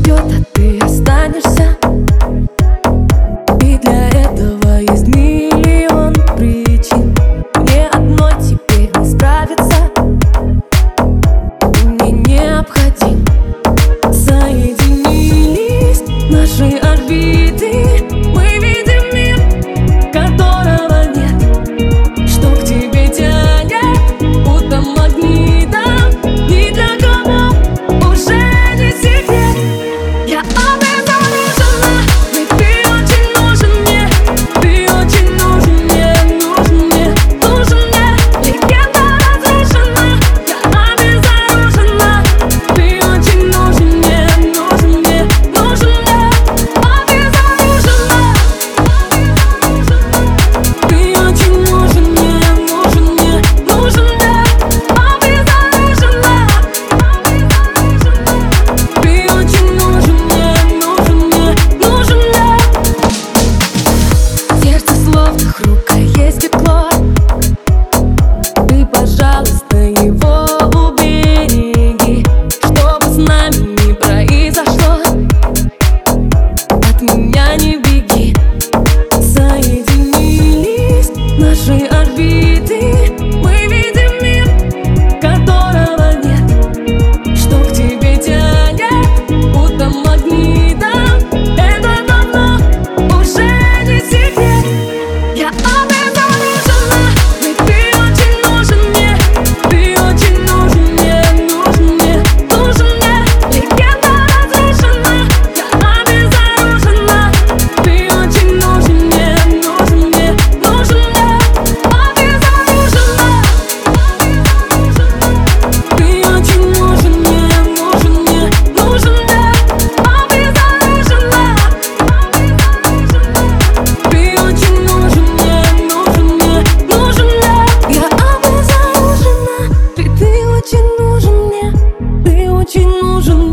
ждет от Вокруг а есть тепло Ты, пожалуйста, его убереги Что с нами ни произошло. От меня не бери Rừng